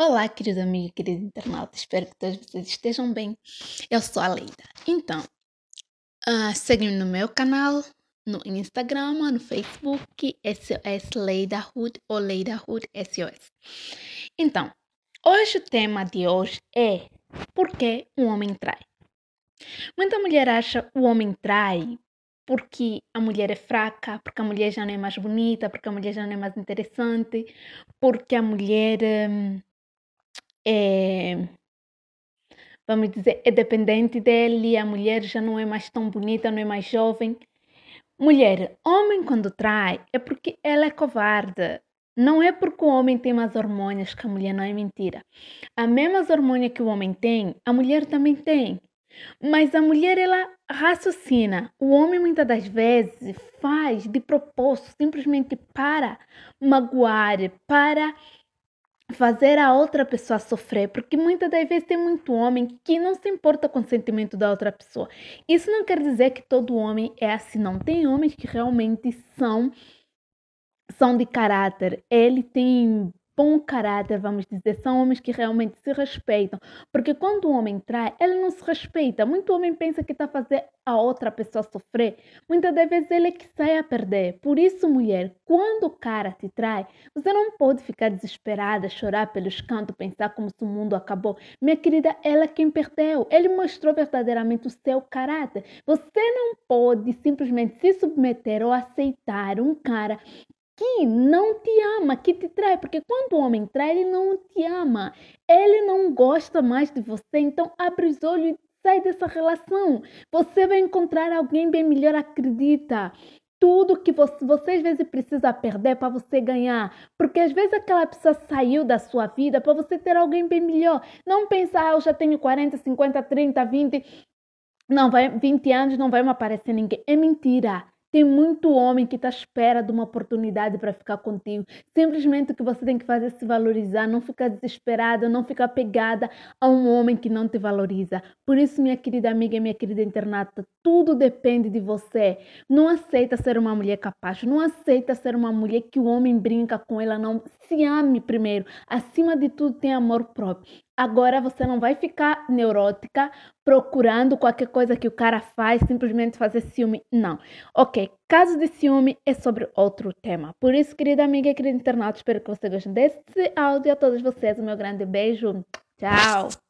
Olá, querido amigo e querido internauta, espero que todos vocês estejam bem. Eu sou a Leida. Então, uh, segue-me no meu canal, no Instagram, no Facebook, SOS Leida Hood ou Leida Hood SOS. Então, hoje o tema de hoje é por que um homem trai? Muita mulher acha o homem trai porque a mulher é fraca, porque a mulher já não é mais bonita, porque a mulher já não é mais interessante, porque a mulher. Hum, é, vamos dizer, é dependente dele, a mulher já não é mais tão bonita, não é mais jovem. Mulher, homem quando trai é porque ela é covarde. Não é porque o homem tem mais hormônios que a mulher não é mentira. A mesma hormônio que o homem tem, a mulher também tem. Mas a mulher ela raciocina. O homem muitas das vezes faz de propósito, simplesmente para magoar, para fazer a outra pessoa sofrer, porque muitas das vezes tem muito homem que não se importa com o sentimento da outra pessoa. Isso não quer dizer que todo homem é assim, não. Tem homens que realmente são são de caráter. Ele tem bom caráter, vamos dizer, são homens que realmente se respeitam. Porque quando o homem trai, ele não se respeita. Muito homem pensa que está a fazer a outra pessoa sofrer. Muitas das vezes ele é que sai a perder. Por isso, mulher, quando o cara te trai, você não pode ficar desesperada, chorar pelos cantos, pensar como se o mundo acabou. Minha querida, ela é quem perdeu. Ele mostrou verdadeiramente o seu caráter. Você não pode simplesmente se submeter ou aceitar um cara que não te ama, que te trai, porque quando o homem trai, ele não te ama, ele não gosta mais de você, então abre os olhos e sai dessa relação. Você vai encontrar alguém bem melhor, acredita. Tudo que você, você às vezes precisa perder para você ganhar, porque às vezes aquela pessoa saiu da sua vida para você ter alguém bem melhor. Não pensar, ah, eu já tenho 40, 50, 30, 20, não vai 20 anos, não vai me aparecer ninguém. É mentira. Tem muito homem que está à espera de uma oportunidade para ficar contigo. Simplesmente o que você tem que fazer é se valorizar, não ficar desesperada, não ficar pegada a um homem que não te valoriza. Por isso, minha querida amiga e minha querida internata, tudo depende de você. Não aceita ser uma mulher capaz, não aceita ser uma mulher que o homem brinca com ela, não. Se ame primeiro. Acima de tudo, tem amor próprio. Agora você não vai ficar neurótica procurando qualquer coisa que o cara faz, simplesmente fazer ciúme. Não. Ok, caso de ciúme é sobre outro tema. Por isso, querida amiga e querido internauta, espero que você goste desse áudio. A todos vocês, um meu grande beijo. Tchau.